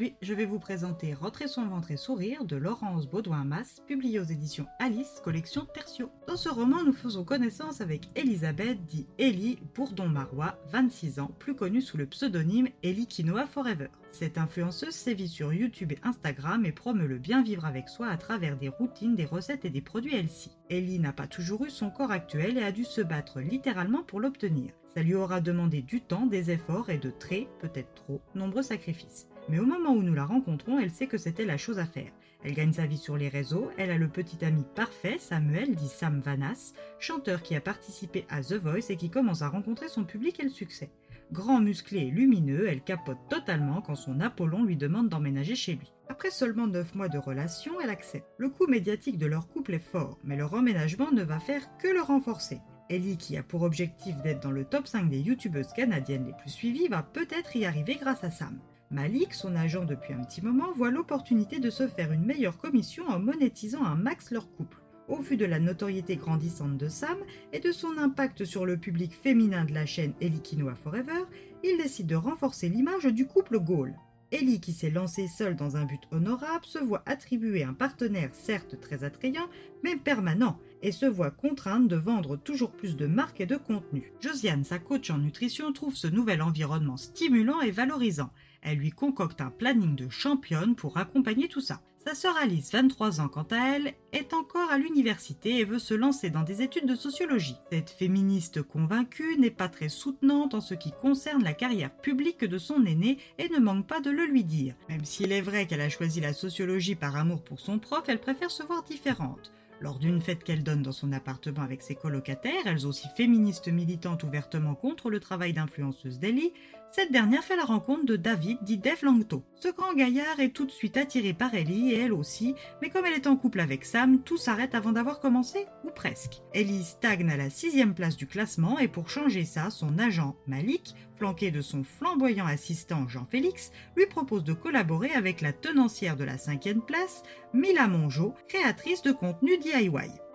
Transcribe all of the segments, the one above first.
Aujourd'hui, je vais vous présenter Rentrer son ventre et sourire de Laurence Baudouin-Masse, publié aux éditions Alice, collection Tertio. Dans ce roman, nous faisons connaissance avec Elisabeth, dit Ellie Bourdon-Marois, 26 ans, plus connue sous le pseudonyme Ellie Quinoa Forever. Cette influenceuse sévit sur YouTube et Instagram et promeut le bien vivre avec soi à travers des routines, des recettes et des produits Elsie. Ellie n'a pas toujours eu son corps actuel et a dû se battre littéralement pour l'obtenir. Ça lui aura demandé du temps, des efforts et de très, peut-être trop, nombreux sacrifices. Mais au moment où nous la rencontrons, elle sait que c'était la chose à faire. Elle gagne sa vie sur les réseaux, elle a le petit ami parfait, Samuel, dit Sam Vanas, chanteur qui a participé à The Voice et qui commence à rencontrer son public et le succès. Grand, musclé et lumineux, elle capote totalement quand son Apollon lui demande d'emménager chez lui. Après seulement 9 mois de relation, elle accepte. Le coût médiatique de leur couple est fort, mais leur emménagement ne va faire que le renforcer. Ellie, qui a pour objectif d'être dans le top 5 des youtubeuses canadiennes les plus suivies, va peut-être y arriver grâce à Sam. Malik, son agent depuis un petit moment, voit l'opportunité de se faire une meilleure commission en monétisant un max leur couple. Au vu de la notoriété grandissante de Sam et de son impact sur le public féminin de la chaîne Ellie Quinoa Forever, il décide de renforcer l'image du couple Gaulle. Ellie, qui s'est lancée seule dans un but honorable, se voit attribuer un partenaire certes très attrayant, mais permanent, et se voit contrainte de vendre toujours plus de marques et de contenu. Josiane, sa coach en nutrition, trouve ce nouvel environnement stimulant et valorisant. Elle lui concocte un planning de championne pour accompagner tout ça. Sa sœur Alice, 23 ans quant à elle, est encore à l'université et veut se lancer dans des études de sociologie. Cette féministe convaincue n'est pas très soutenante en ce qui concerne la carrière publique de son aîné et ne manque pas de le lui dire. Même s'il est vrai qu'elle a choisi la sociologie par amour pour son prof, elle préfère se voir différente. Lors d'une fête qu'elle donne dans son appartement avec ses colocataires, elles aussi féministes militantes ouvertement contre le travail d'influenceuse d'Ellie, cette dernière fait la rencontre de David, dit Dave Langto. Ce grand gaillard est tout de suite attiré par Ellie et elle aussi, mais comme elle est en couple avec Sam, tout s'arrête avant d'avoir commencé, ou presque. Ellie stagne à la sixième place du classement et pour changer ça, son agent Malik, flanqué de son flamboyant assistant Jean-Félix, lui propose de collaborer avec la tenancière de la cinquième place, Mila Mongeau, créatrice de contenu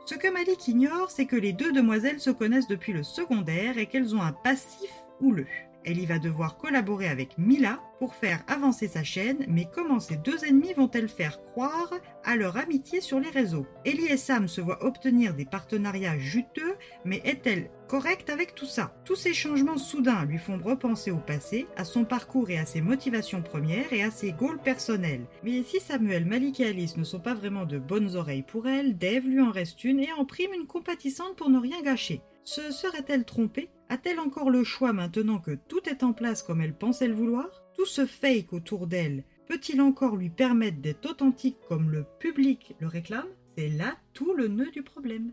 Ce que Malik ignore, c'est que les deux demoiselles se connaissent depuis le secondaire et qu'elles ont un passif houleux. Elle y va devoir collaborer avec Mila pour faire avancer sa chaîne, mais comment ces deux ennemis vont-elles faire croire à leur amitié sur les réseaux? Ellie et Sam se voient obtenir des partenariats juteux, mais est-elle correcte avec tout ça? Tous ces changements soudains lui font repenser au passé, à son parcours et à ses motivations premières et à ses goals personnels. Mais si Samuel, Malik et Alice ne sont pas vraiment de bonnes oreilles pour elle, Dave lui en reste une et en prime une compatissante pour ne rien gâcher. Se serait-elle trompée? A-t-elle encore le choix maintenant que tout est en place comme elle pensait le vouloir? Tout ce fake autour d'elle. Peut-il encore lui permettre d'être authentique comme le public le réclame? C'est là tout le nœud du problème.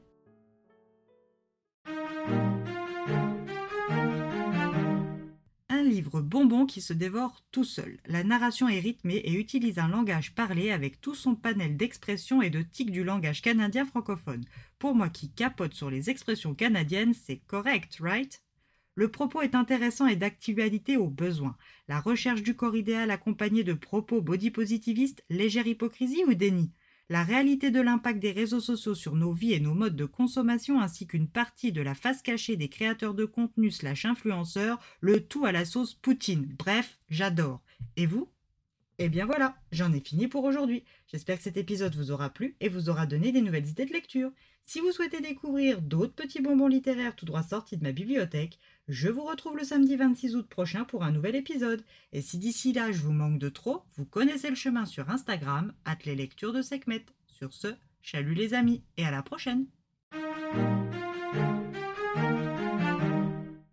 Livre bonbon qui se dévore tout seul. La narration est rythmée et utilise un langage parlé avec tout son panel d'expressions et de tics du langage canadien francophone. Pour moi qui capote sur les expressions canadiennes, c'est correct, right? Le propos est intéressant et d'actualité au besoin. La recherche du corps idéal accompagnée de propos body positivistes, légère hypocrisie ou déni? La réalité de l'impact des réseaux sociaux sur nos vies et nos modes de consommation ainsi qu'une partie de la face cachée des créateurs de contenu slash influenceurs, le tout à la sauce Poutine. Bref, j'adore. Et vous? Eh bien voilà, j'en ai fini pour aujourd'hui. J'espère que cet épisode vous aura plu et vous aura donné des nouvelles idées de lecture. Si vous souhaitez découvrir d'autres petits bonbons littéraires tout droit sortis de ma bibliothèque, je vous retrouve le samedi 26 août prochain pour un nouvel épisode. Et si d'ici là je vous manque de trop, vous connaissez le chemin sur Instagram, les lectures de Sekhmet. Sur ce, chalut les amis et à la prochaine!